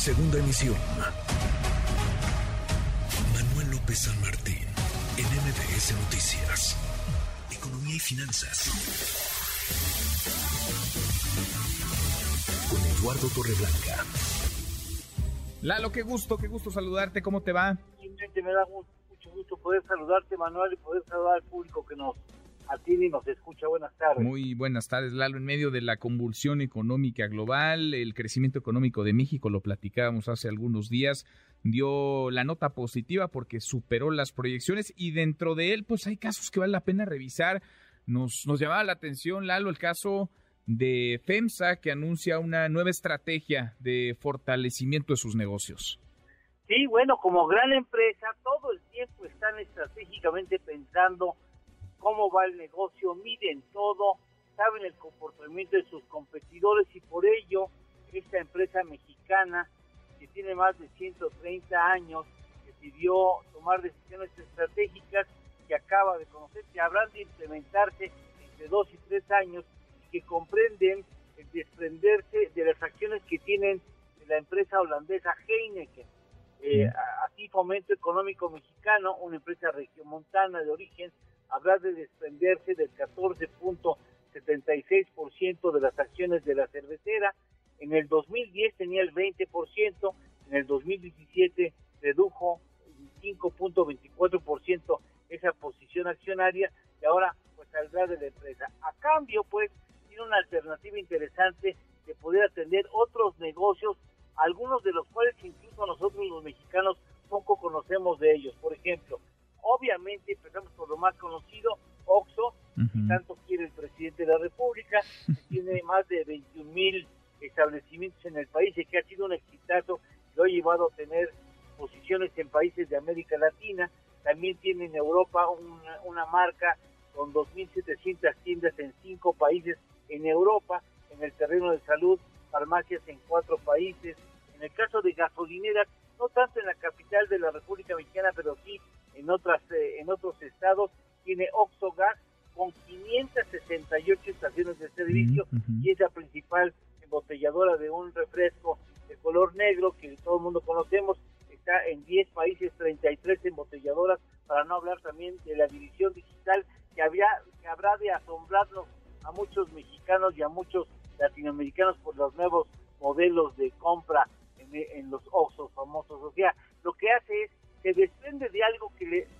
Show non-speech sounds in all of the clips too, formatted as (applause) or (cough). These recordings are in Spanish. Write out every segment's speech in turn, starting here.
Segunda emisión. Manuel López San Martín, en MBS Noticias. Economía y finanzas. Con Eduardo Torreblanca. Lalo, qué gusto, qué gusto saludarte. ¿Cómo te va? Simplemente me da mucho gusto poder saludarte, Manuel, y poder saludar al público que nos atiende y nos escucha. Buenas tardes. Muy buenas tardes, Lalo. En medio de la convulsión económica global, el crecimiento económico de México, lo platicábamos hace algunos días, dio la nota positiva porque superó las proyecciones y dentro de él, pues hay casos que vale la pena revisar. Nos, nos llamaba la atención, Lalo, el caso de FEMSA que anuncia una nueva estrategia de fortalecimiento de sus negocios. Sí, bueno, como gran empresa, todo el tiempo están estratégicamente pensando cómo va el negocio, miden todo, saben el comportamiento de sus competidores y por ello esta empresa mexicana que tiene más de 130 años decidió tomar decisiones estratégicas que acaba de conocer que habrán de implementarse entre dos y tres años que comprenden el desprenderse de las acciones que tienen la empresa holandesa Heineken. Eh, así Fomento Económico Mexicano, una empresa regiomontana de origen, habrá de desprenderse del 14.76% de las acciones de la cervecera. En el 2010 tenía el 20%, en el 2017 redujo 5.24% esa posición accionaria y ahora pues saldrá de la empresa. A cambio, pues, una alternativa interesante de poder atender otros negocios, algunos de los cuales incluso nosotros los mexicanos poco conocemos de ellos. Por ejemplo, obviamente empezamos por lo más conocido, Oxxo, que tanto quiere el presidente de la República, (laughs) tiene más de 21 mil establecimientos en el país y que ha sido un exitazo, lo ha llevado a tener posiciones en países de América Latina, también tiene en Europa una, una marca con 2.700 tiendas en cinco países en Europa, en el terreno de salud, farmacias en cuatro países. En el caso de gasolineras, no tanto en la capital de la República Mexicana, pero sí en otras en otros estados, tiene Oxogas con 568 estaciones de servicio y es la principal embotelladora de un refresco de color negro que todo el mundo conocemos. Está en 10 países, 33 embotelladoras, para no hablar también de la división digital que, había, que habrá de asombrarnos a muchos mexicanos y a muchos latinoamericanos por los nuevos modelos de compra en, los osos famosos. O sea,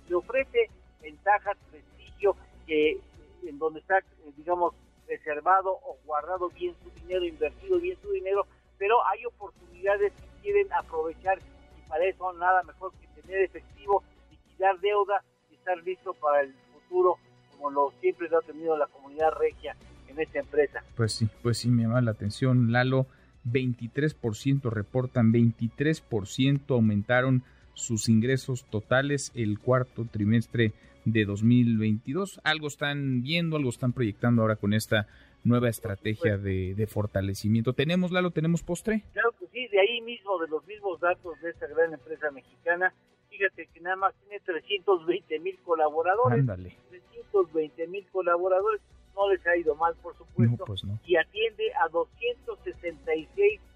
le, ofrece ventajas, prestigio, que en donde está, eh, digamos, reservado o guardado bien su dinero, invertido bien su dinero, pero hay oportunidades que quieren aprovechar y para eso nada mejor que tener efectivo, liquidar deuda y estar listo para el futuro como lo siempre ha tenido la comunidad regia en esta empresa. Pues sí, pues sí, me llama la atención, Lalo. 23% reportan, 23% aumentaron sus ingresos totales el cuarto trimestre de 2022. Algo están viendo, algo están proyectando ahora con esta nueva estrategia de, de, fortalecimiento. ¿Tenemos, Lalo, tenemos postre? Claro que sí, de ahí mismo, de los mismos datos de esta gran empresa mexicana, fíjate que nada más tiene 320 mil colaboradores. Ándale. 320 mil colaboradores, no les ha ido mal, por supuesto, pues y atiende a 266 millones de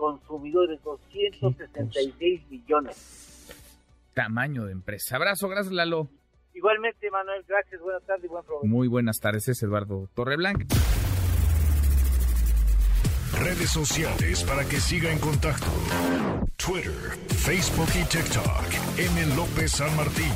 consumidores, 266 millones. Tamaño de empresa. Abrazo, gracias Lalo. Igualmente, Manuel, gracias, buenas tardes y buen provecho. Muy buenas tardes, es Eduardo Torreblanca. Redes sociales para que siga en contacto: Twitter, Facebook y TikTok. M. López San Martín.